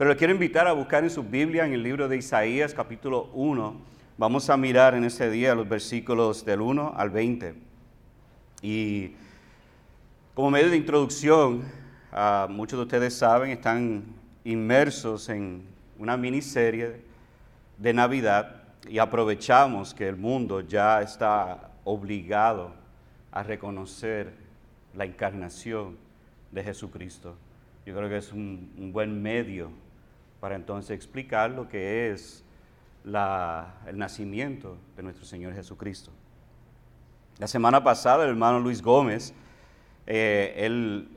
Pero le quiero invitar a buscar en su Biblia, en el libro de Isaías, capítulo 1. Vamos a mirar en este día los versículos del 1 al 20. Y como medio de introducción, ah, muchos de ustedes saben, están inmersos en una miniserie de Navidad y aprovechamos que el mundo ya está obligado a reconocer la encarnación de Jesucristo. Yo creo que es un, buen medio para entonces explicar lo que es el nacimiento de nuestro Señor Jesucristo. La semana pasada el hermano Luis Gómez, eh, él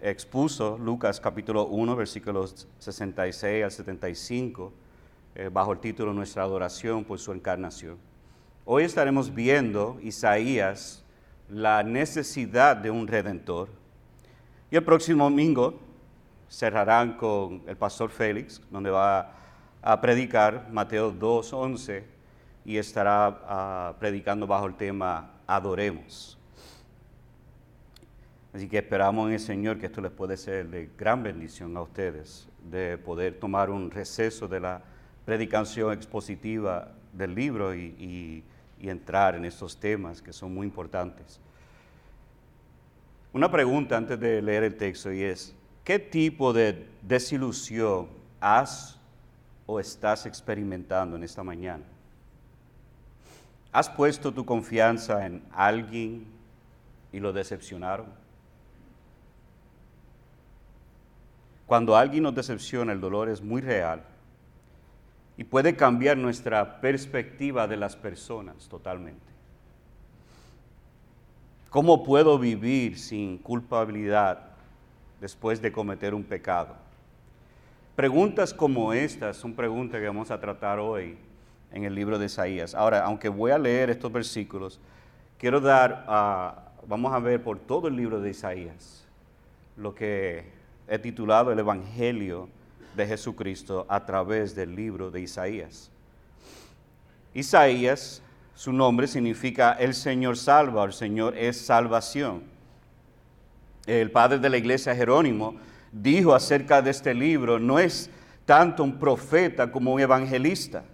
expuso Lucas capítulo 1, versículos 66 al 75, eh, bajo el título Nuestra adoración por su encarnación. Hoy estaremos viendo Isaías, la necesidad de un redentor. Y el próximo domingo cerrarán con el pastor Félix, donde va a predicar Mateo 2, 11, y estará ah, predicando bajo el tema Adoremos. Así que esperamos en el Señor que esto les puede ser de gran bendición a ustedes, de poder tomar un receso de la predicación expositiva del libro y, entrar en estos temas que son muy importantes. Una pregunta antes de leer el texto y es, ¿qué tipo de desilusión has o estás experimentando en esta mañana? ¿Has puesto tu confianza en alguien y lo decepcionaron? Cuando alguien nos decepciona, el dolor es muy real y puede cambiar nuestra perspectiva de las personas totalmente. ¿Cómo puedo vivir sin culpabilidad después de cometer un pecado? Preguntas como estas son preguntas que vamos a tratar hoy en el libro de Isaías. Ahora, aunque voy a leer estos versículos, quiero dar, vamos a ver por todo el libro de Isaías lo que he titulado el Evangelio de Jesucristo a través del libro de Isaías. Isaías, su nombre significa el Señor salva, el Señor es salvación. El padre de la iglesia Jerónimo dijo acerca de este libro, no es tanto un profeta como un evangelista.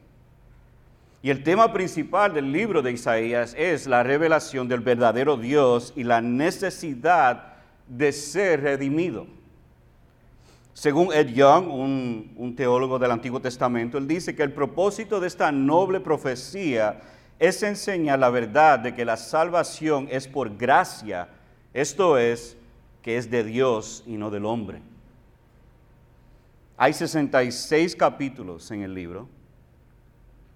Y el tema principal del libro de Isaías es la revelación del verdadero Dios y la necesidad de ser redimido. Según Ed Young, un, teólogo del Antiguo Testamento, él dice que el propósito de esta noble profecía es enseñar la verdad de que la salvación es por gracia, esto es, que es de Dios y no del hombre. Hay 66 capítulos en el libro,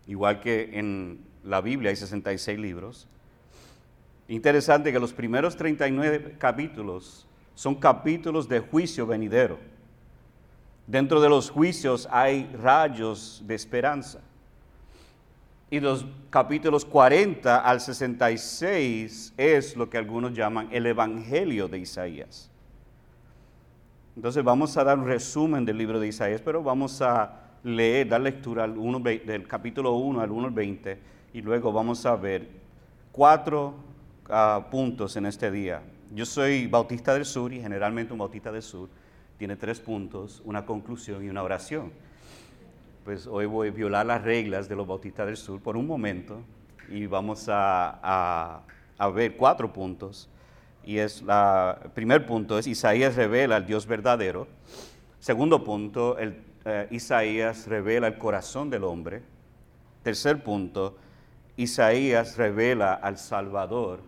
igual que en la Biblia hay 66 libros. Interesante que los primeros 39 capítulos son capítulos de juicio venidero. Dentro de los juicios hay rayos de esperanza. Y los capítulos 40 al 66 es lo que algunos llaman el Evangelio de Isaías. Entonces vamos a dar un resumen del libro de Isaías, pero vamos a leer, dar lectura del capítulo 1 al 1 al 20 y luego vamos a ver cuatro ah, puntos en este día. Yo soy bautista del sur y generalmente un bautista del sur tiene tres puntos, una conclusión y una oración. Pues hoy voy a violar las reglas de los bautistas del sur por un momento y vamos a, ver cuatro puntos. Y es el primer punto es Isaías revela al Dios verdadero. Segundo punto, el, eh, Isaías revela el corazón del hombre. Tercer punto, Isaías revela al Salvador.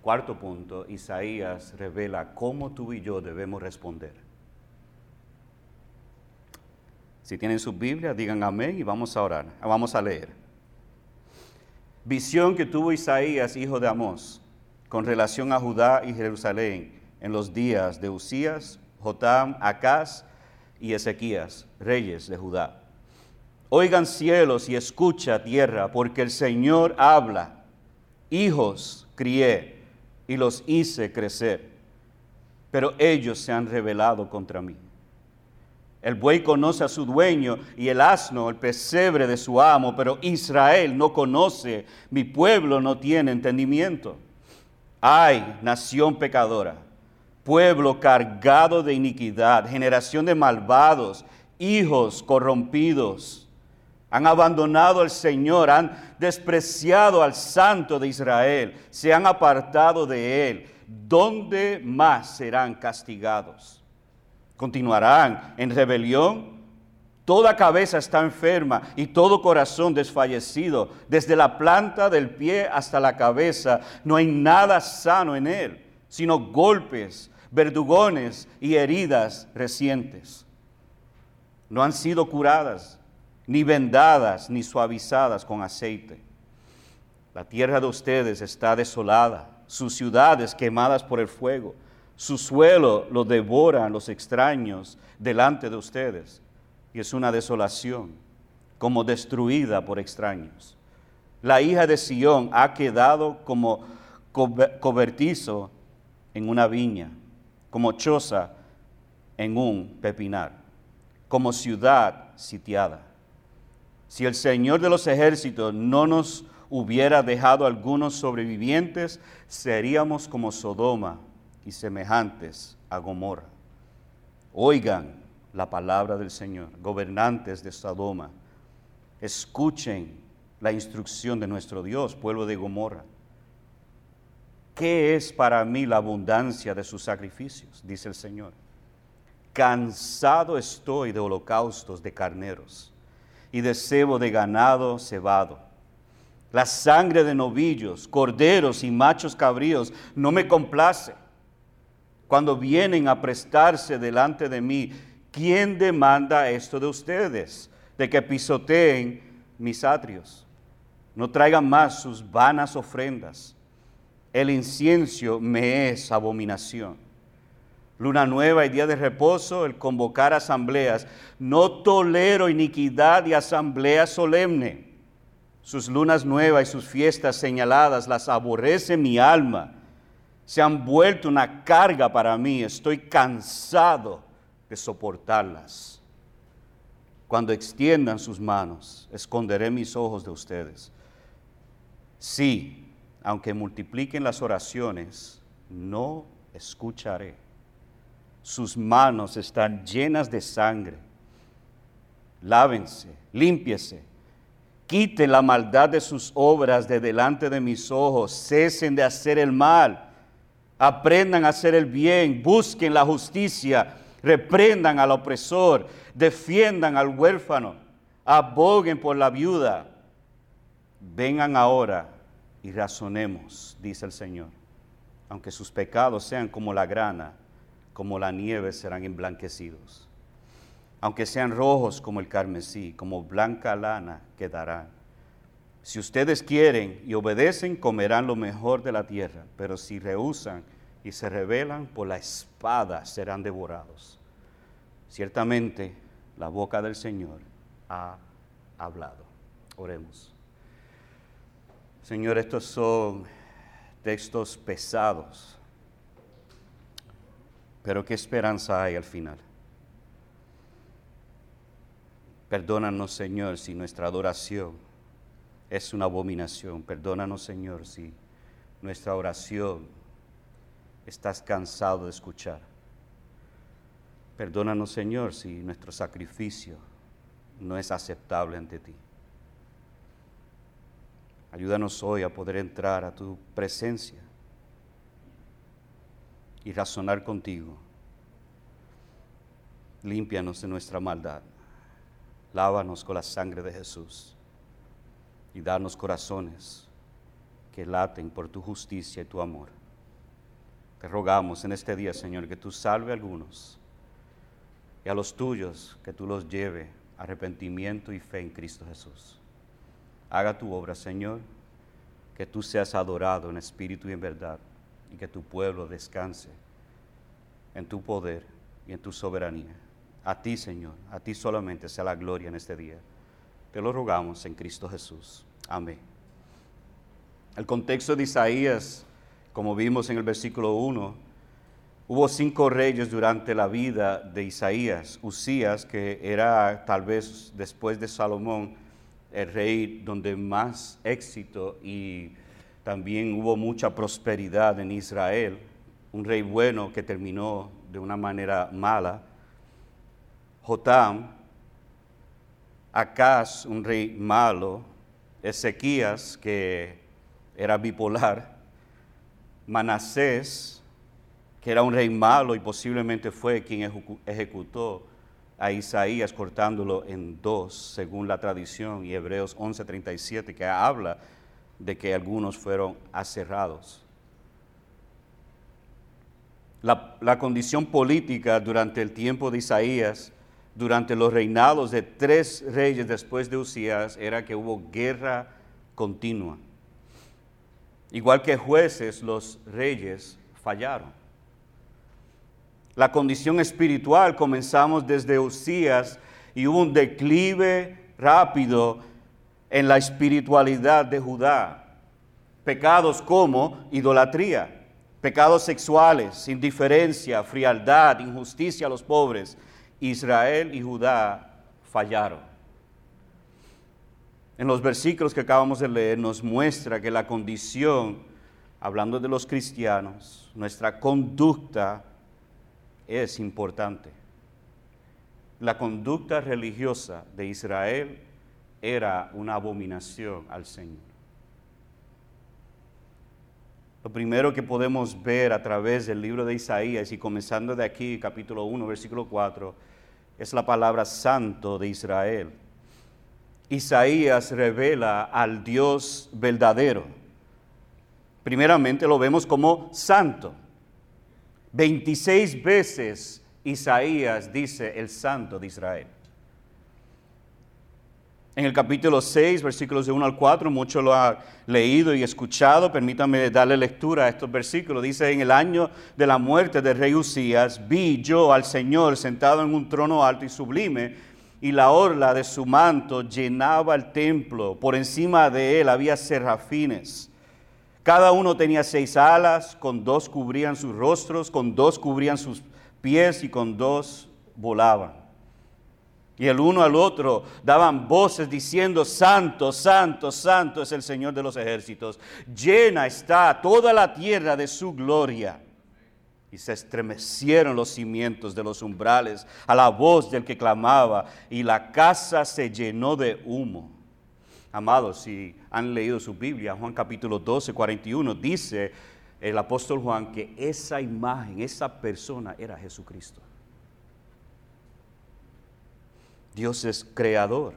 Cuarto punto, Isaías revela cómo tú y yo debemos responder. Si tienen su Biblia, digan amén y vamos a orar, vamos a leer. Visión que tuvo Isaías, hijo de Amós, con relación a Judá y Jerusalén en los días de Usías, Jotam, Acaz y Ezequías, reyes de Judá. Oigan cielos y escucha tierra, porque el Señor habla. Hijos crié y los hice crecer, pero ellos se han rebelado contra mí. El buey conoce a su dueño y el asno el pesebre de su amo, pero Israel no conoce, mi pueblo no tiene entendimiento. Ay, nación pecadora, pueblo cargado de iniquidad, generación de malvados, hijos corrompidos. Han abandonado al Señor, han despreciado al Santo de Israel, se han apartado de Él. ¿Dónde más serán castigados? ¿Continuarán en rebelión? Toda cabeza está enferma y todo corazón desfallecido. Desde la planta del pie hasta la cabeza no hay nada sano en él, sino golpes, verdugones y heridas recientes. No han sido curadas, ni vendadas, ni suavizadas con aceite. La tierra de ustedes está desolada, sus ciudades quemadas por el fuego. Su suelo lo devoran los extraños delante de ustedes y es una desolación, como destruida por extraños. La hija de Sión ha quedado como cobertizo en una viña, como choza en un pepinar, como ciudad sitiada. Si el Señor de los ejércitos no nos hubiera dejado algunos sobrevivientes, seríamos como Sodoma y semejantes a Gomorra. Oigan, la palabra del Señor. Gobernantes de Sodoma, escuchen la instrucción de nuestro Dios, pueblo de Gomorra. ¿Qué es para mí la abundancia de sus sacrificios? Dice el Señor. Cansado estoy de holocaustos de carneros y de cebo de ganado cebado. La sangre de novillos, corderos y machos cabríos no me complace. Cuando vienen a prestarse delante de mí, ¿quién demanda esto de ustedes? De que pisoteen mis atrios. No traigan más sus vanas ofrendas. El incienso me es abominación. Luna nueva y día de reposo, el convocar asambleas. No tolero iniquidad y asamblea solemne. Sus lunas nuevas y sus fiestas señaladas las aborrece mi alma. Se han vuelto una carga para mí. Estoy cansado de soportarlas. Cuando extiendan sus manos, esconderé mis ojos de ustedes. Sí, aunque multipliquen las oraciones, no escucharé. Sus manos están llenas de sangre. Lávense, límpiese. Quiten la maldad de sus obras de delante de mis ojos. Cesen de hacer el mal. Aprendan a hacer el bien. Busquen la justicia reprendan al opresor, defiendan al huérfano, aboguen por la viuda. Vengan ahora y razonemos, dice el Señor. Aunque sus pecados sean como la grana, como la nieve serán emblanquecidos. Aunque sean rojos como el carmesí, como blanca lana quedarán. Si ustedes quieren y obedecen, comerán lo mejor de la tierra, pero si rehusan y se rebelan, por la espada serán devorados. Ciertamente la boca del Señor ha hablado. Oremos. Señor, estos son textos pesados, pero qué esperanza hay al final. Perdónanos, Señor, si nuestra adoración es una abominación. Perdónanos, Señor, si nuestra oración estás cansado de escuchar. Perdónanos, Señor, si nuestro sacrificio no es aceptable ante ti. Ayúdanos hoy a poder entrar a tu presencia y razonar contigo. Límpianos de nuestra maldad. Lávanos con la sangre de Jesús y danos corazones que laten por tu justicia y tu amor. Te rogamos en este día, Señor, que tú salve a algunos y a los tuyos que tú los lleve a arrepentimiento y fe en Cristo Jesús. Haga tu obra, Señor, que tú seas adorado en espíritu y en verdad, y que tu pueblo descanse en tu poder y en tu soberanía. A ti, Señor, a ti solamente sea la gloria en este día. Lo rogamos en Cristo Jesús. Amén. El contexto de Isaías, como vimos en el versículo 1, Hubo cinco reyes durante la vida de Isaías. Usías, que era tal vez después de Salomón el rey donde más éxito y también hubo mucha prosperidad en Israel. Un rey bueno que terminó de una manera mala. Jotam, Acaz, un rey malo, Ezequías, que era bipolar, Manasés, que era un rey malo y posiblemente fue quien ejecutó a Isaías cortándolo en dos, según la tradición, y Hebreos 11:37, que habla de que algunos fueron aserrados. La, la, condición política durante el tiempo de Isaías, durante los reinados de tres reyes después de Usías, era que hubo guerra continua. Igual que jueces, los reyes fallaron. La condición espiritual comenzamos desde Usías y hubo un declive rápido en la espiritualidad de Judá. Pecados como idolatría, pecados sexuales, indiferencia, frialdad, injusticia a los pobres. Israel y Judá fallaron. En los versículos que acabamos de leer nos muestra que la condición, hablando de los cristianos, nuestra conducta es importante. La conducta religiosa de Israel era una abominación al Señor. Lo primero que podemos ver a través del libro de Isaías y comenzando de aquí, capítulo 1, versículo 4, es la palabra santo de Israel. Isaías revela al Dios verdadero. Primeramente lo vemos como santo. 26 veces Isaías dice el santo de Israel. En el capítulo 6, versículos de 1 al 4, mucho lo ha leído y escuchado. Permítame darle lectura a estos versículos. Dice, en el año de la muerte del rey Usías, vi yo al Señor sentado en un trono alto y sublime, y la orla de su manto llenaba el templo. Por encima de él había serafines. Cada uno tenía seis alas, con dos cubrían sus rostros, con dos cubrían sus pies y con dos volaban. Y el uno al otro daban voces diciendo, Santo, Santo, Santo es el Señor de los ejércitos. Llena está toda la tierra de su gloria. Y se estremecieron los cimientos de los umbrales a la voz del que clamaba, y la casa se llenó de humo. Amados, si han leído su Biblia, Juan capítulo 12, 41, dice el apóstol Juan que esa imagen, esa persona era Jesucristo. Dios es creador.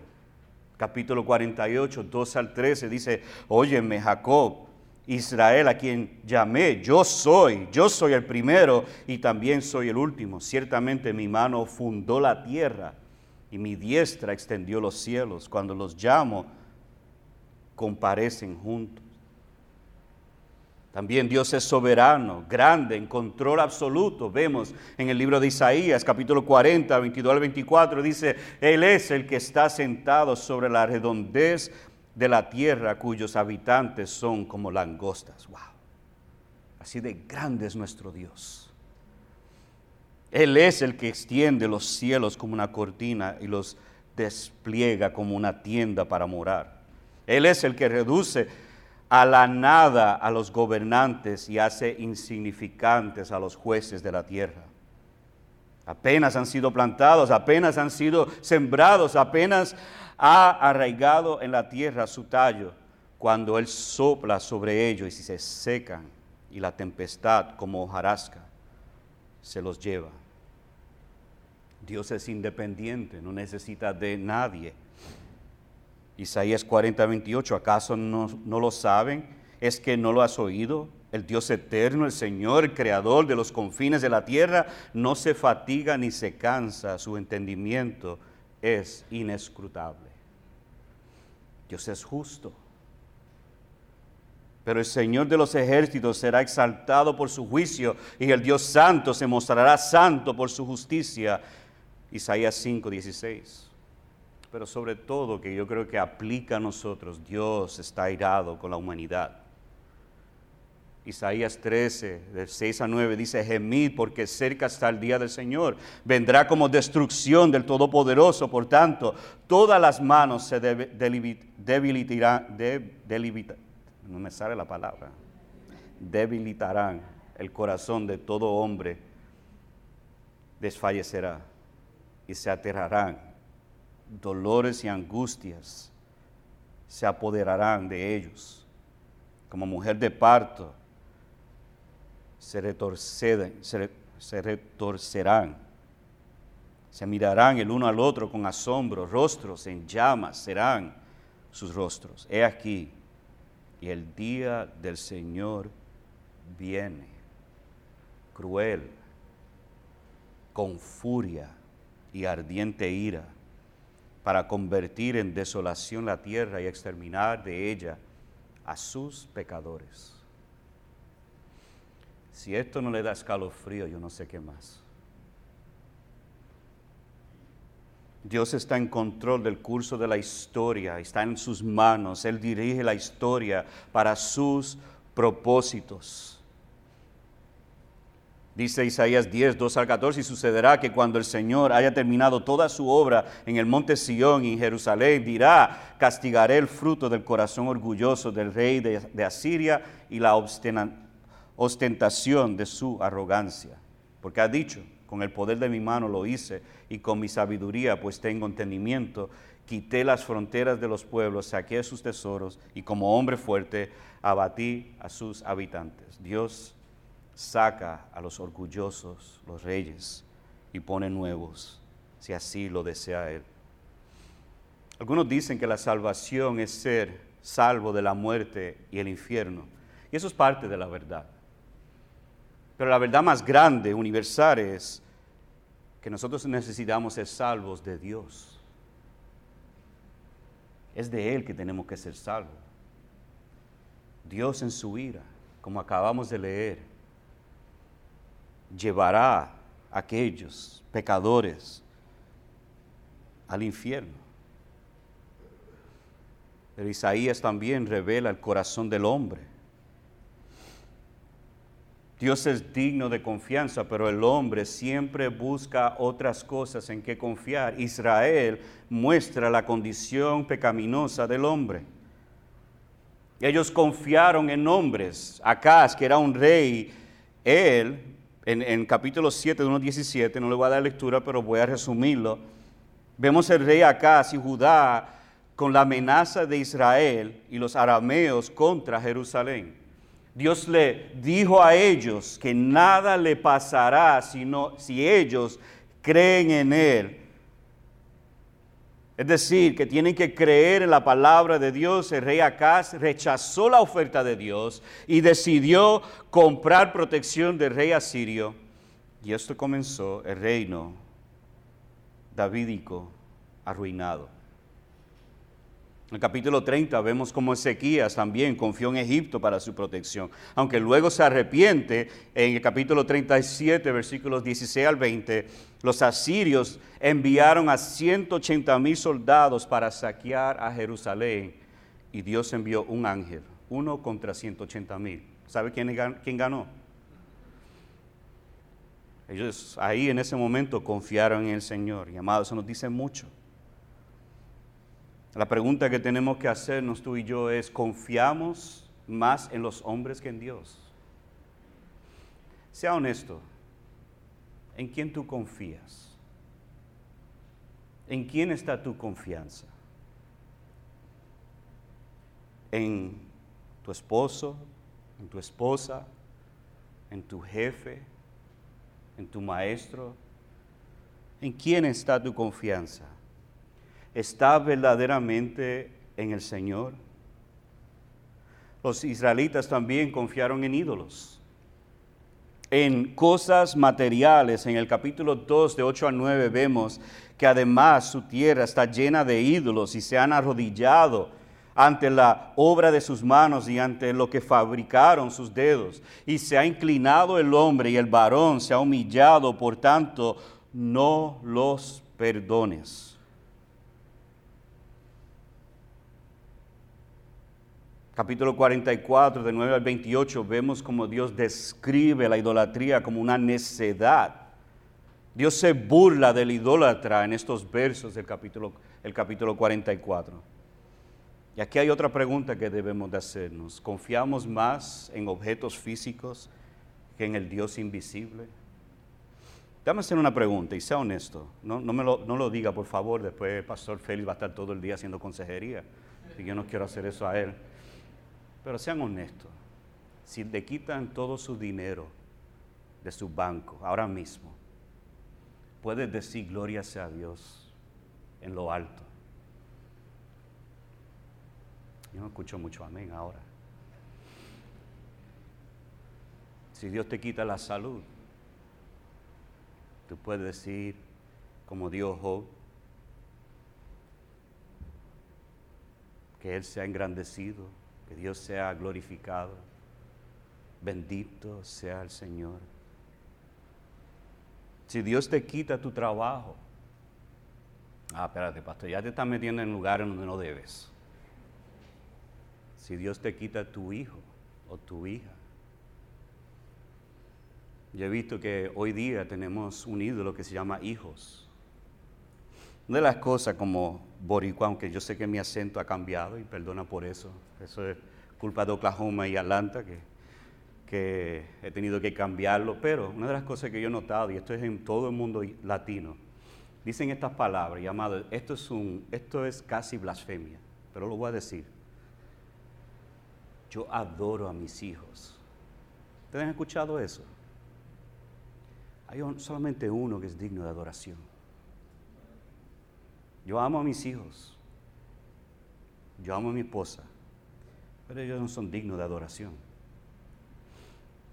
Capítulo 48, 2 al 13 dice, óyeme Jacob, Israel a quien llamé, yo soy, yo soy el primero y también soy el último. Ciertamente mi mano fundó la tierra y mi diestra extendió los cielos. Cuando los llamo, comparecen juntos. También Dios es soberano, grande, en control absoluto. Vemos en el libro de Isaías, capítulo 40, 22 al 24, dice, Él es el que está sentado sobre la redondez de la tierra cuyos habitantes son como langostas. ¡Wow! Así de grande es nuestro Dios. Él es el que extiende los cielos como una cortina y los despliega como una tienda para morar. Él es el que reduce a la nada a los gobernantes y hace insignificantes a los jueces de la tierra. Apenas han sido plantados, apenas han sido sembrados, apenas ha arraigado en la tierra su tallo, cuando Él sopla sobre ellos y se secan y la tempestad como hojarasca se los lleva. Dios es independiente, no necesita de nadie Isaías 40, 28, ¿acaso no, no lo saben? ¿Es que no lo has oído? El Dios eterno, el Señor, Creador de los confines de la tierra, no se fatiga ni se cansa, su entendimiento es inescrutable. Dios es justo. Pero el Señor de los ejércitos será exaltado por su juicio y el Dios santo se mostrará santo por su justicia. Isaías 5, 16 pero sobre todo que yo creo que aplica a nosotros, Dios está airado con la humanidad. Isaías 13, del 6 a 9, dice, gemid porque cerca está el día del Señor. Vendrá como destrucción del Todopoderoso. Por tanto, todas las manos se debilitarán, no me sale la palabra, debilitarán el corazón de todo hombre, desfallecerá y se aterrarán dolores y angustias se apoderarán de ellos. Como mujer de parto, se, se, retorcerán, se mirarán el uno al otro con asombro, rostros en llamas serán sus rostros. He aquí, y el día del Señor viene, cruel, con furia y ardiente ira, para convertir en desolación la tierra y exterminar de ella a sus pecadores. Si esto no le da escalofrío, yo no sé qué más. Dios está en control del curso de la historia, está en sus manos, Él dirige la historia para sus propósitos. Dice Isaías 10, 2 al 14, y sucederá que cuando el Señor haya terminado toda su obra en el monte Sión y en Jerusalén, dirá, castigaré el fruto del corazón orgulloso del rey de, de Asiria y la ostentación de su arrogancia. Porque ha dicho, con el poder de mi mano lo hice, y con mi sabiduría, pues tengo entendimiento, quité las fronteras de los pueblos, saqué sus tesoros, y como hombre fuerte abatí a sus habitantes. Dios saca a los orgullosos, los reyes, y pone nuevos, si así lo desea Él. Algunos dicen que la salvación es ser salvo de la muerte y el infierno, y eso es parte de la verdad. Pero la verdad más grande, universal, es que nosotros necesitamos ser salvos de Dios. Es de Él que tenemos que ser salvos. Dios en su ira, como acabamos de leer, llevará a aquellos pecadores al infierno. Pero Isaías también revela el corazón del hombre. Dios es digno de confianza, pero el hombre siempre busca otras cosas en que confiar. Israel muestra la condición pecaminosa del hombre. Ellos confiaron en hombres. Acaz, que era un rey, él en, capítulo 7 de 1.17, no le voy a dar lectura, pero voy a resumirlo. Vemos el rey Acaz y Judá con la amenaza de Israel y los arameos contra Jerusalén. Dios le dijo a ellos que nada le pasará sino, si ellos creen en Él es decir, que tienen que creer en la palabra de Dios. El rey Acaz rechazó la oferta de Dios y decidió comprar protección del rey asirio. Y esto comenzó el reino davídico arruinado. En el capítulo 30 vemos cómo Ezequías también confió en Egipto para su protección, aunque luego se arrepiente en el capítulo 37, versículos 16 al 20, los asirios enviaron a 180 mil soldados para saquear a Jerusalén y Dios envió un ángel, uno contra 180 mil. ¿Sabe quién, quién ganó? Ellos ahí en ese momento confiaron en el Señor y amado, eso nos dice mucho. La pregunta que tenemos que hacernos tú y yo es, ¿confiamos más en los hombres que en Dios? Sea honesto, ¿en quién tú confías? ¿En quién está tu confianza? ¿En tu esposo? ¿En tu esposa? ¿En tu jefe? ¿En tu maestro? ¿En quién está tu confianza? Está verdaderamente en el Señor? Los israelitas también confiaron en ídolos, en cosas materiales. En el capítulo 2 de 8 a 9 vemos que además su tierra está llena de ídolos y se han arrodillado ante la obra de sus manos y ante lo que fabricaron sus dedos. Y se ha inclinado el hombre y el varón se ha humillado, por tanto, no los perdones. Capítulo 44, de 9 al 28, vemos como Dios describe la idolatría como una necedad. Dios se burla del idólatra en estos versos del capítulo, el capítulo 44. Y aquí hay otra pregunta que debemos de hacernos. ¿Confiamos más en objetos físicos que en el Dios invisible? Déjame hacer una pregunta y sea honesto. No, me lo, no lo diga, por favor. Después el pastor Félix va a estar todo el día haciendo consejería. Y yo no quiero hacer eso a él. Pero sean honestos. Si le quitan todo su dinero de su banco ahora mismo, puedes decir gloria sea a Dios en lo alto. Yo no escucho mucho amén ahora. Si Dios te quita la salud, Tú puedes decir, como Dios Job, que Él sea engrandecido, que Dios sea glorificado. Bendito sea el Señor. Si Dios te quita tu trabajo, ah, espérate, pastor, ya te estás metiendo en lugares donde no debes. Si Dios te quita tu hijo o tu hija, yo he visto que hoy día tenemos un ídolo que se llama hijos. Una de las cosas como boricua, aunque yo sé que mi acento ha cambiado y perdona por eso, eso es culpa de Oklahoma y Atlanta que, que he tenido que cambiarlo, pero una de las cosas que yo he notado, y esto es en todo el mundo latino, dicen estas palabras llamadas, esto es, un, esto es casi blasfemia, pero lo voy a decir. Yo adoro a mis hijos. ¿Ustedes han escuchado eso? Hay solamente uno que es digno de adoración. Yo amo a mis hijos. Yo amo a mi esposa. Pero ellos no son dignos de adoración.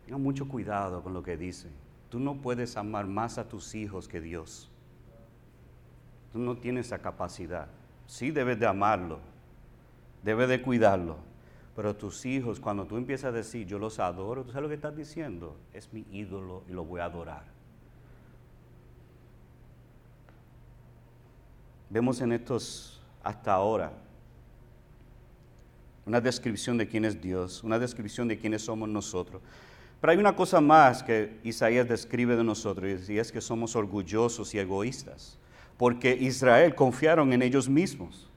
Tengan mucho cuidado con lo que dicen. Tú no puedes amar más a tus hijos que Dios. Tú no tienes esa capacidad. Sí debes de amarlo. Debes de cuidarlo. Pero tus hijos, cuando tú empiezas a decir, yo los adoro, ¿tú sabes lo que estás diciendo? Es mi ídolo y lo voy a adorar. Vemos en estos hasta ahora una descripción de quién es Dios, una descripción de quiénes somos nosotros. Pero hay una cosa más que Isaías describe de nosotros y es que somos orgullosos y egoístas, porque Israel confiaron en ellos mismos.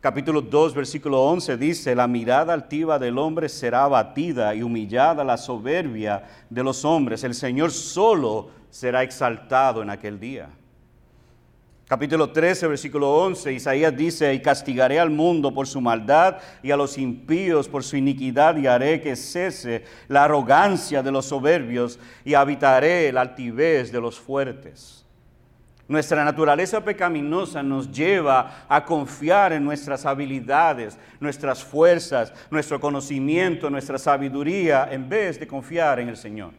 Capítulo 2, versículo 11 dice, la mirada altiva del hombre será abatida y humillada la soberbia de los hombres. El Señor solo será exaltado en aquel día. Capítulo 13, versículo 11, Isaías dice, y castigaré al mundo por su maldad y a los impíos por su iniquidad y haré que cese la arrogancia de los soberbios y habitaré la altivez de los fuertes. Nuestra naturaleza pecaminosa nos lleva a confiar en nuestras habilidades, nuestras fuerzas, nuestro conocimiento, nuestra sabiduría, en vez de confiar en el Señor.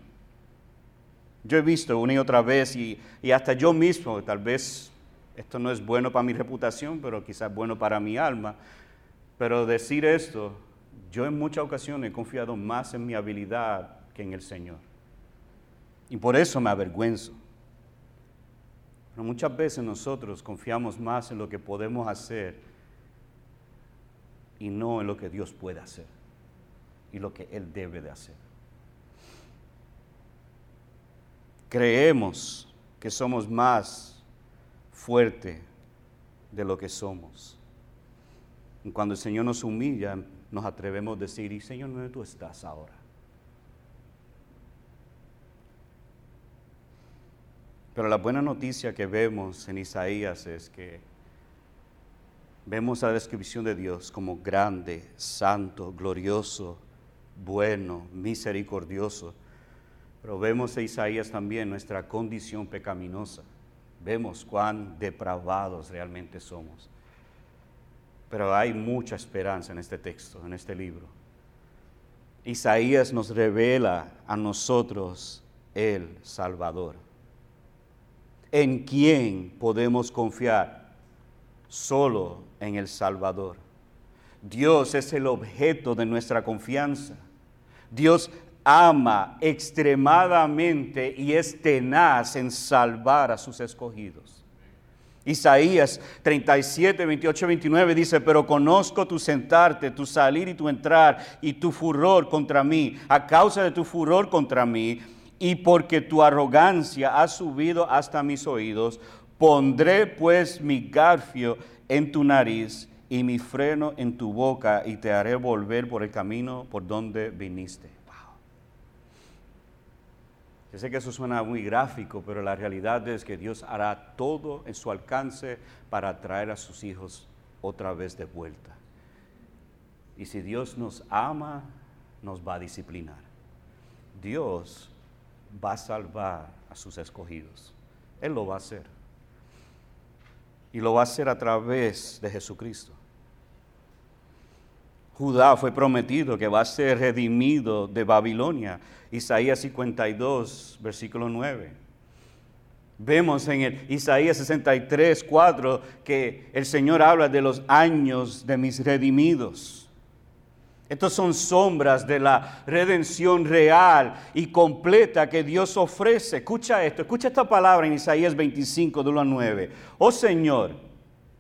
Yo he visto una y otra vez y, y hasta yo mismo, tal vez esto no es bueno para mi reputación, pero quizás bueno para mi alma. Pero decir esto, yo en muchas ocasiones he confiado más en mi habilidad que en el Señor. Y por eso me avergüenzo. Pero muchas veces nosotros confiamos más en lo que podemos hacer y no en lo que Dios puede hacer y lo que Él debe de hacer. Creemos que somos más fuerte de lo que somos. Cuando el Señor nos humilla, nos atrevemos a decir, y Señor, ¿dónde tú estás ahora? Pero la buena noticia que vemos en Isaías es que vemos la descripción de Dios como grande, santo, glorioso, bueno, misericordioso. Pero vemos en Isaías también nuestra condición pecaminosa vemos cuán depravados realmente somos. Pero hay mucha esperanza en este texto, en este libro. Isaías nos revela a nosotros el Salvador. ¿En quién podemos confiar? Solo en el Salvador. Dios es el objeto de nuestra confianza. Dios ama extremadamente y es tenaz en salvar a sus escogidos. Isaías 37, 28, 29 dice, pero conozco tu sentarte, tu salir y tu entrar y tu furor contra mí, a causa de tu furor contra mí y porque tu arrogancia ha subido hasta mis oídos, pondré pues mi garfio en tu nariz y mi freno en tu boca y te haré volver por el camino por donde viniste. Yo que eso suena muy gráfico, pero la realidad es que Dios hará todo en su alcance para traer a sus hijos otra vez de vuelta. Y si Dios nos ama, nos va a disciplinar. Dios va a salvar a sus escogidos. Él lo va a hacer. Y lo va a hacer a través de Jesucristo. Judá fue prometido que va a ser redimido de Babilonia. Isaías 52, versículo 9. Vemos en el Isaías 63, 4 que el Señor habla de los años de mis redimidos. Estos son sombras de la redención real y completa que Dios ofrece. Escucha esto, escucha esta palabra en Isaías 25, de 1 a 9. Oh Señor,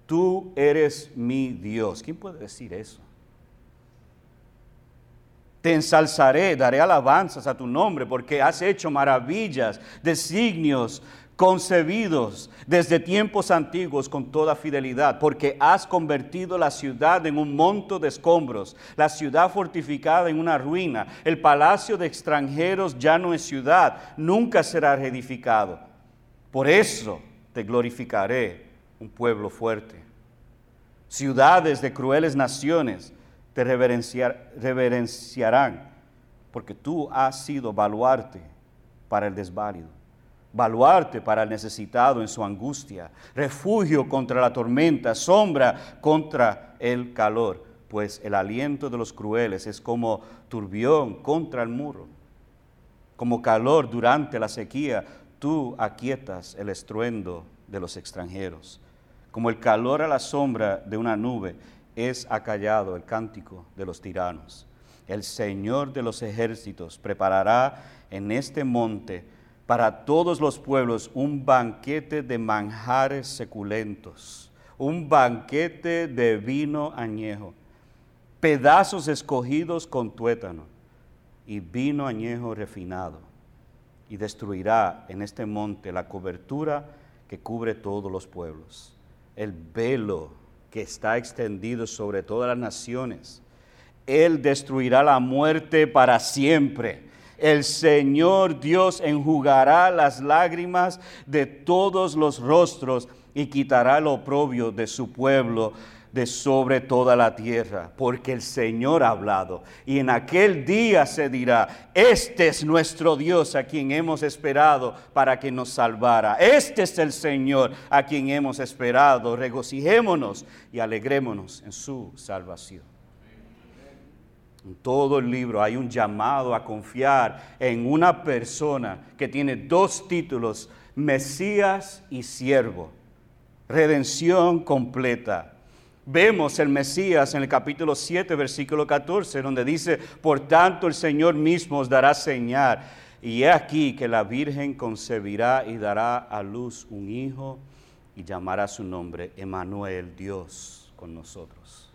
tú eres mi Dios. ¿Quién puede decir eso? Te ensalzaré, daré alabanzas a tu nombre, porque has hecho maravillas, designios concebidos desde tiempos antiguos con toda fidelidad, porque has convertido la ciudad en un monto de escombros, la ciudad fortificada en una ruina, el palacio de extranjeros ya no es ciudad, nunca será reedificado. Por eso te glorificaré, un pueblo fuerte. Ciudades de crueles naciones te reverenciarán, porque tú has sido baluarte para el desválido baluarte para el necesitado en su angustia, refugio contra la tormenta, sombra contra el calor, pues el aliento de los crueles es como turbión contra el muro, como calor durante la sequía, tú aquietas el estruendo de los extranjeros, como el calor a la sombra de una nube es acallado el cántico de los tiranos. El Señor de los ejércitos preparará en este monte para todos los pueblos un banquete de manjares seculentos, un banquete de vino añejo, pedazos escogidos con tuétano y vino añejo refinado. Y destruirá en este monte la cobertura que cubre todos los pueblos, el velo que está extendido sobre todas las naciones. Él destruirá la muerte para siempre el Señor Dios enjugará las lágrimas de todos los rostros y quitará el oprobio de su pueblo de sobre toda la tierra, porque el Señor ha hablado. Y en aquel día se dirá, este es nuestro Dios a quien hemos esperado para que nos salvara. Este es el Señor a quien hemos esperado. Regocijémonos y alegrémonos en su salvación. En todo el libro hay un llamado a confiar en una persona que tiene dos títulos, Mesías y siervo. Redención completa. Vemos el Mesías en el capítulo 7, versículo 14, donde dice, por tanto el Señor mismo os dará señal. Y he aquí que la Virgen concebirá y dará a luz un hijo y llamará su nombre Emanuel, Dios con nosotros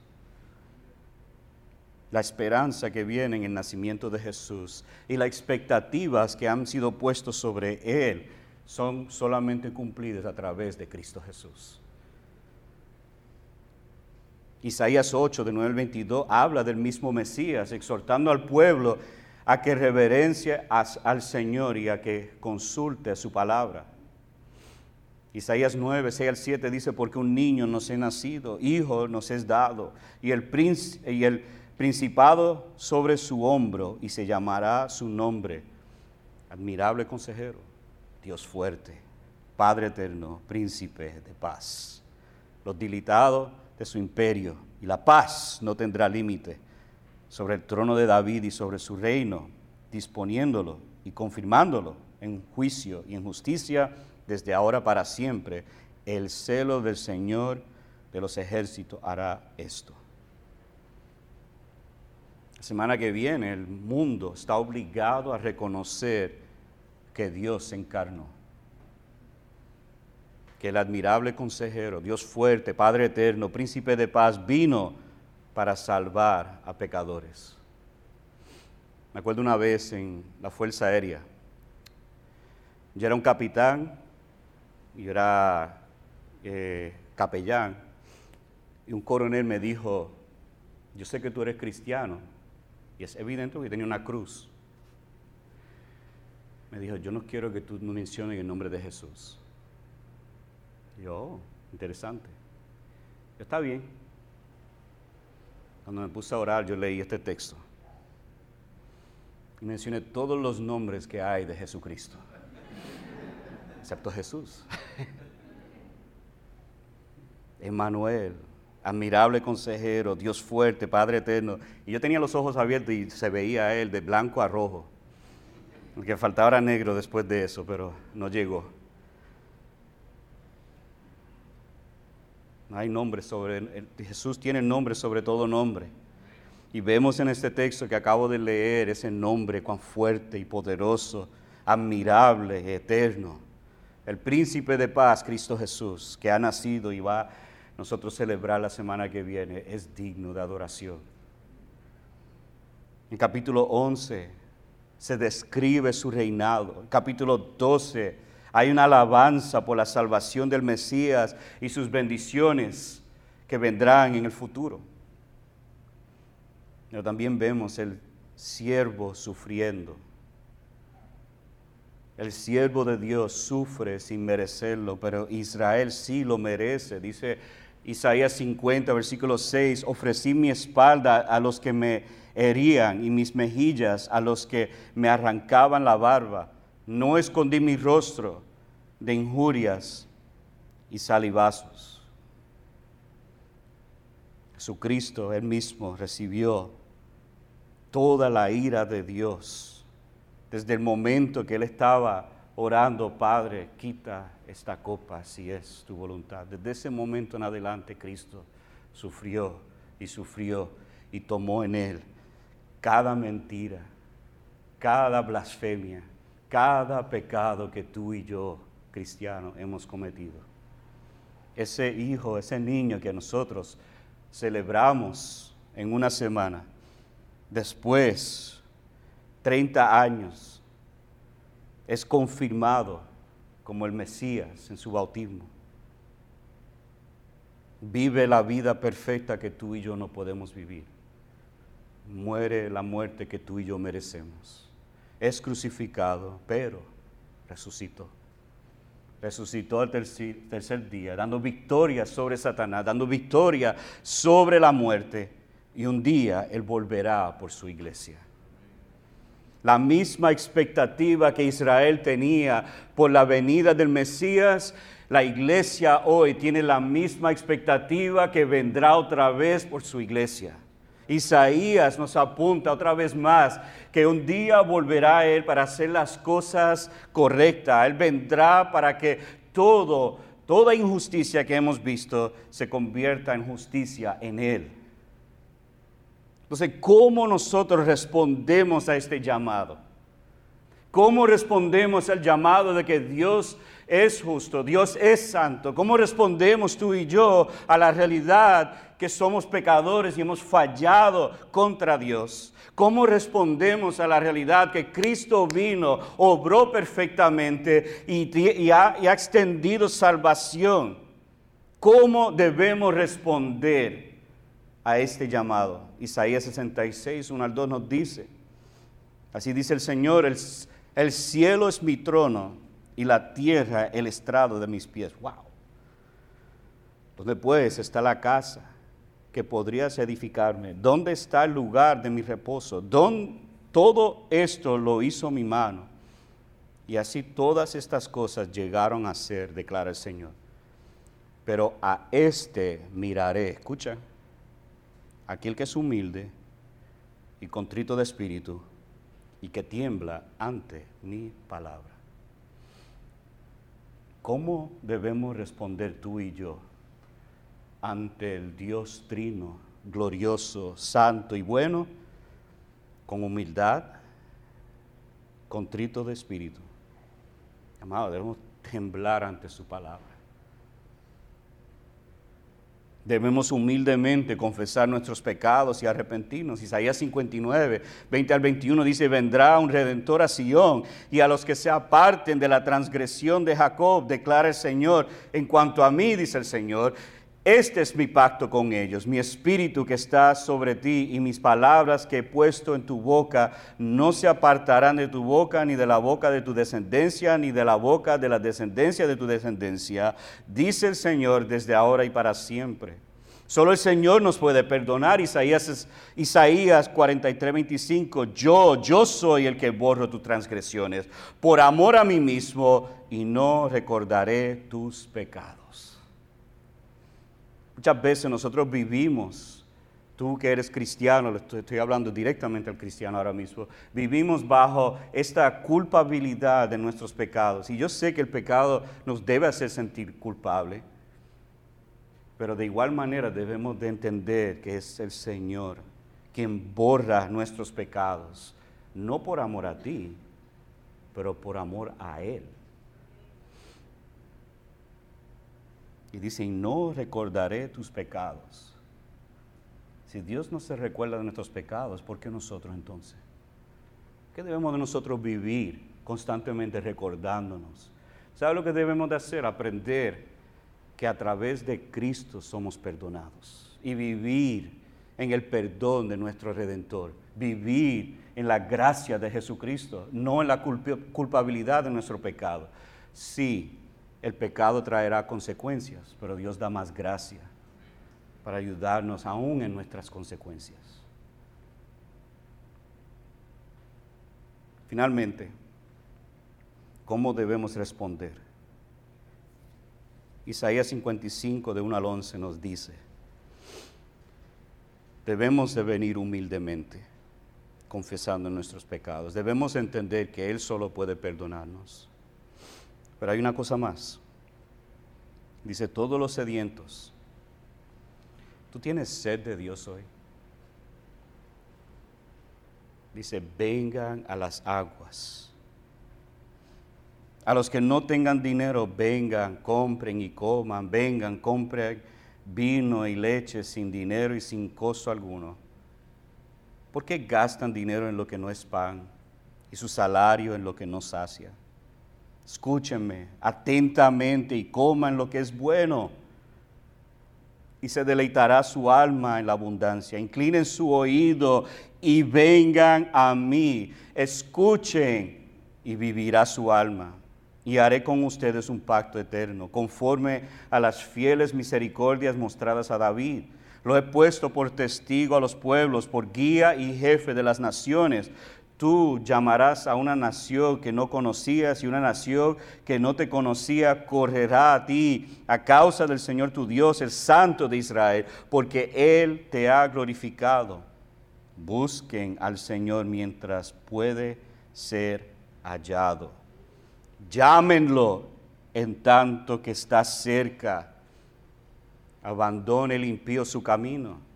la esperanza que viene en el nacimiento de Jesús y las expectativas que han sido puestas sobre Él son solamente cumplidas a través de Cristo Jesús. Isaías 8, de 9 al 22, habla del mismo Mesías, exhortando al pueblo a que reverencie al Señor y a que consulte su palabra. Isaías 9, 6 al 7 dice, porque un niño nos ha nacido, hijo nos es dado, y el, y el principado sobre su hombro y se llamará su nombre. Admirable consejero, Dios fuerte, Padre eterno, príncipe de paz. Los dilitados de su imperio y la paz no tendrá límite sobre el trono de David y sobre su reino, disponiéndolo y confirmándolo en juicio y en justicia desde ahora para siempre. El celo del Señor de los ejércitos hará esto. La semana que viene el mundo está obligado a reconocer que Dios se encarnó. Que el admirable consejero, Dios fuerte, Padre eterno, príncipe de paz, vino para salvar a pecadores. Me acuerdo una vez en la Fuerza Aérea. Yo era un capitán y era eh, capellán. Y un coronel me dijo, yo sé que tú eres cristiano, y es evidente que tenía una cruz. me dijo, yo no quiero que tú no menciones el nombre de Jesús. Yo, interesante. está bien. Cuando me puse a orar, yo leí este texto. Y mencioné todos los nombres que hay de Jesucristo. Excepto Jesús. Emmanuel, admirable consejero, Dios fuerte, Padre eterno. Y yo tenía los ojos abiertos y se veía a él de blanco a rojo. El que faltaba negro después de eso, pero no llegó. Hay Jesús tiene nombre sobre todo nombre. Y vemos en este texto que acabo de leer ese nombre cuán fuerte y poderoso, admirable, eterno. El príncipe de paz, Cristo Jesús, que ha nacido y va nosotros celebrar la semana que viene es digno de adoración. En capítulo 11 se describe su reinado. En capítulo 12 hay una alabanza por la salvación del Mesías y sus bendiciones que vendrán en el futuro. Pero también vemos el siervo sufriendo. El siervo de Dios sufre sin merecerlo, pero Israel sí lo merece. Dice Isaías 50, versículo 6, ofrecí mi espalda a los que me herían y mis mejillas a los que me arrancaban la barba. No escondí mi rostro de injurias y salivazos. Jesucristo, él mismo, recibió toda la ira de Dios desde el momento que él estaba orando, Padre, quita esta copa si es tu voluntad. Desde ese momento en adelante Cristo sufrió y sufrió y tomó en él cada mentira, cada blasfemia, cada pecado que tú y yo, cristianos, hemos cometido. Ese hijo, ese niño que nosotros celebramos en una semana, después, 30 años, es confirmado como el Mesías en su bautismo. Vive la vida perfecta que tú y yo no podemos vivir. Muere la muerte que tú y yo merecemos. Es crucificado, pero resucitó. Resucitó al tercer, tercer día, dando victoria sobre Satanás, dando victoria sobre la muerte. Y un día Él volverá por su iglesia la misma expectativa que Israel tenía por la venida del Mesías, la iglesia hoy tiene la misma expectativa que vendrá otra vez por su iglesia. Isaías nos apunta otra vez más que un día volverá Él para hacer las cosas correctas. Él vendrá para que todo, toda injusticia que hemos visto se convierta en justicia en Él. Entonces, ¿cómo nosotros respondemos a este llamado? ¿Cómo respondemos al llamado de que Dios es justo, Dios es santo? ¿Cómo respondemos tú y yo a la realidad que somos pecadores y hemos fallado contra Dios? ¿Cómo respondemos a la realidad que Cristo vino, obró perfectamente y, ha, extendido salvación? ¿Cómo debemos responder? a este llamado. Isaías 66, 1 al 2 nos dice, así dice el Señor, el cielo es mi trono y la tierra el estrado de mis pies. ¡Wow! ¿Dónde pues está la casa que podrías edificarme? ¿Dónde está el lugar de mi reposo? ¿Dónde todo esto lo hizo mi mano? Y así todas estas cosas llegaron a ser, declara el Señor. Pero a este miraré, escucha, aquel que es humilde y contrito de espíritu y que tiembla ante mi palabra. ¿Cómo debemos responder tú y yo ante el Dios trino, glorioso, santo y bueno? Con humildad, contrito de espíritu. Amado, debemos temblar ante su palabra. Debemos humildemente confesar nuestros pecados y arrepentirnos. Isaías 59, 20 al 21 dice, vendrá un redentor a Sion y a los que se aparten de la transgresión de Jacob, declara el Señor. En cuanto a mí, dice el Señor, Este es mi pacto con ellos, mi espíritu que está sobre ti y mis palabras que he puesto en tu boca no se apartarán de tu boca ni de la boca de tu descendencia ni de la boca de la descendencia de tu descendencia, dice el Señor desde ahora y para siempre. Solo el Señor nos puede perdonar. Isaías, Isaías 43, 25. Yo, yo soy el que borro tus transgresiones por amor a mí mismo y no recordaré tus pecados. Muchas veces nosotros vivimos, tú que eres cristiano, estoy hablando directamente al cristiano ahora mismo, vivimos bajo esta culpabilidad de nuestros pecados. Y yo sé que el pecado nos debe hacer sentir culpable. Pero de igual manera debemos de entender que es el Señor quien borra nuestros pecados, no por amor a ti, pero por amor a Él. Y dice, no recordaré tus pecados. Si Dios no se recuerda de nuestros pecados, ¿por qué nosotros entonces? ¿Qué debemos de nosotros vivir constantemente recordándonos? ¿Sabe lo que debemos de hacer? Aprender que a través de Cristo somos perdonados y vivir en el perdón de nuestro Redentor, vivir en la gracia de Jesucristo, no en la culpabilidad de nuestro pecado. Sí, el pecado traerá consecuencias, pero Dios da más gracia para ayudarnos aún en nuestras consecuencias. Finalmente, ¿cómo debemos responder? Isaías 55 de 1 al 11 nos dice, debemos de venir humildemente, confesando nuestros pecados. Debemos entender que Él solo puede perdonarnos. Pero hay una cosa más. Dice, todos los sedientos, ¿tú tienes sed de Dios hoy? Dice, vengan a las aguas a los que no tengan dinero, vengan, compren y coman, vengan, compren vino y leche sin dinero y sin costo alguno. ¿Por qué gastan dinero en lo que no es pan y su salario en lo que no sacia? Escúchenme atentamente y coman lo que es bueno y se deleitará su alma en la abundancia. Inclinen su oído y vengan a mí. Escuchen y vivirá su alma y haré con ustedes un pacto eterno, conforme a las fieles misericordias mostradas a David. Lo he puesto por testigo a los pueblos, por guía y jefe de las naciones. Tú llamarás a una nación que no conocías y una nación que no te conocía correrá a ti a causa del Señor tu Dios, el Santo de Israel, porque Él te ha glorificado. Busquen al Señor mientras puede ser hallado Llámenlo en tanto que está cerca. Abandone el impío su camino.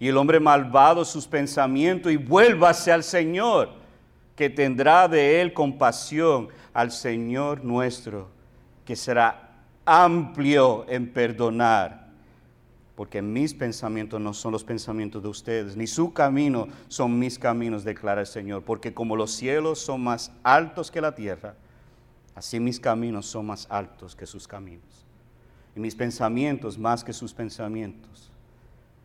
Y el hombre malvado sus pensamientos y vuélvase al Señor, que tendrá de él compasión al Señor nuestro, que será amplio en perdonar porque mis pensamientos no son los pensamientos de ustedes, ni su camino son mis caminos, declara el Señor, porque como los cielos son más altos que la tierra, Así mis caminos son más altos que sus caminos, y mis pensamientos más que sus pensamientos,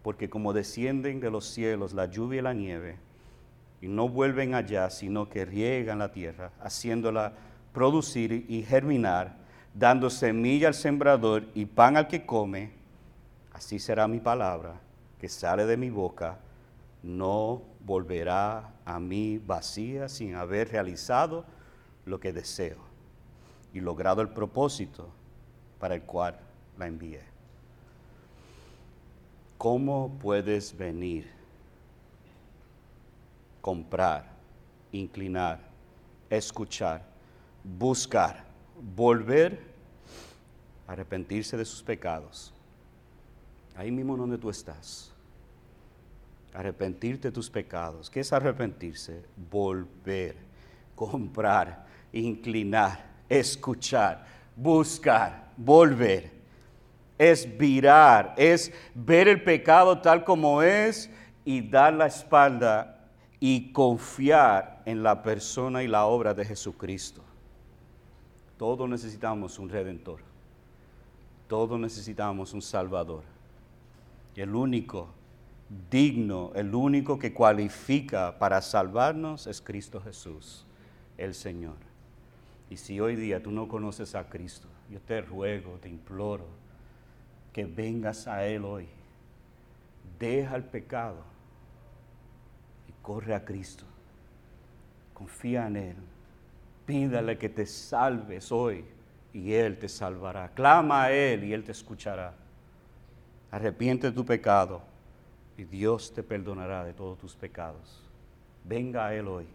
porque como descienden de los cielos la lluvia y la nieve, y no vuelven allá, sino que riegan la tierra, haciéndola producir y germinar, dando semilla al sembrador y pan al que come, así será mi palabra que sale de mi boca, no volverá a mí vacía sin haber realizado lo que deseo y logrado el propósito para el cual la envié. ¿Cómo puedes venir, comprar, inclinar, escuchar, buscar, volver, arrepentirse de sus pecados? Ahí mismo donde tú estás. Arrepentirte de tus pecados. ¿Qué es arrepentirse? Volver, comprar, inclinar escuchar, buscar, volver. Es virar, es ver el pecado tal como es y dar la espalda y confiar en la persona y la obra de Jesucristo. Todos necesitamos un redentor. todos necesitamos un Salvador. El único digno, el único que cualifica para salvarnos es Cristo Jesús, el Señor. Y si hoy día tú no conoces a Cristo, yo te ruego, te imploro, que vengas a Él hoy. Deja el pecado y corre a Cristo. Confía en Él. Pídale que te salves hoy y Él te salvará. Clama a Él y Él te escuchará. Arrepiente de tu pecado y Dios te perdonará de todos tus pecados. Venga a Él hoy.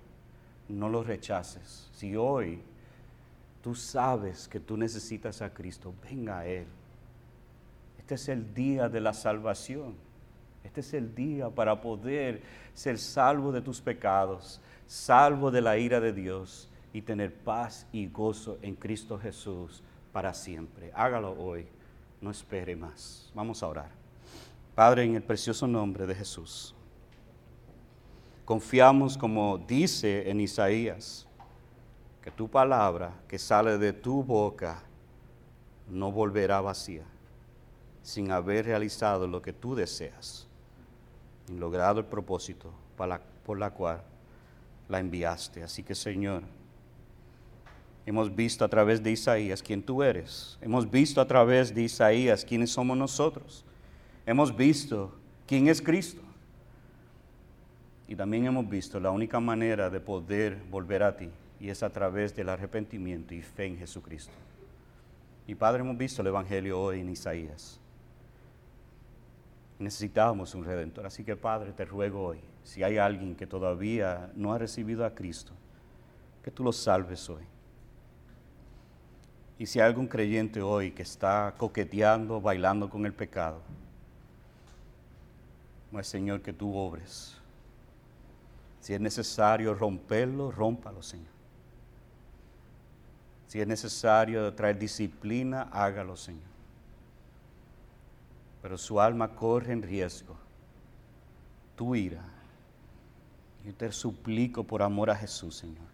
No lo rechaces. Si hoy tú sabes que tú necesitas a Cristo, venga a Él. Este es el día de la salvación. Este es el día para poder ser salvo de tus pecados, salvo de la ira de Dios y tener paz y gozo en Cristo Jesús para siempre. Hágalo hoy, no espere más. Vamos a orar. Padre, en el precioso nombre de Jesús, confiamos como dice en Isaías, que tu palabra que sale de tu boca no volverá vacía sin haber realizado lo que tú deseas y logrado el propósito por la cual la enviaste. Así que Señor, hemos visto a través de Isaías quién tú eres. Hemos visto a través de Isaías quiénes somos nosotros. Hemos visto quién es Cristo. Y también hemos visto la única manera de poder volver a ti y es a través del arrepentimiento y fe en Jesucristo. Y Padre, hemos visto el Evangelio hoy en Isaías. Necesitábamos un redentor. Así que Padre, te ruego hoy, si hay alguien que todavía no ha recibido a Cristo, que tú lo salves hoy. Y si hay algún creyente hoy que está coqueteando, bailando con el pecado, no es Señor que tú obres. Si es necesario romperlo, rómpalo, Señor. Si es necesario traer disciplina, hágalo, Señor pero su alma corre en riesgo. Tu ira. Yo te suplico por amor a Jesús, Señor,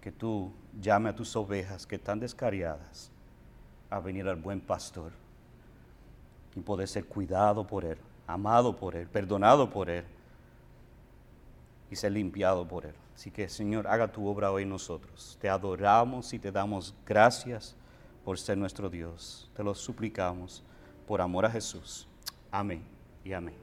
que tú llame a tus ovejas que están descariadas a venir al buen pastor y poder ser cuidado por Él, amado por Él, perdonado por Él y ser limpiado por Él. Así que, Señor, haga tu obra hoy nosotros. Te adoramos y te damos gracias por ser nuestro Dios. Te lo suplicamos por amor a Jesús. Amén y amén.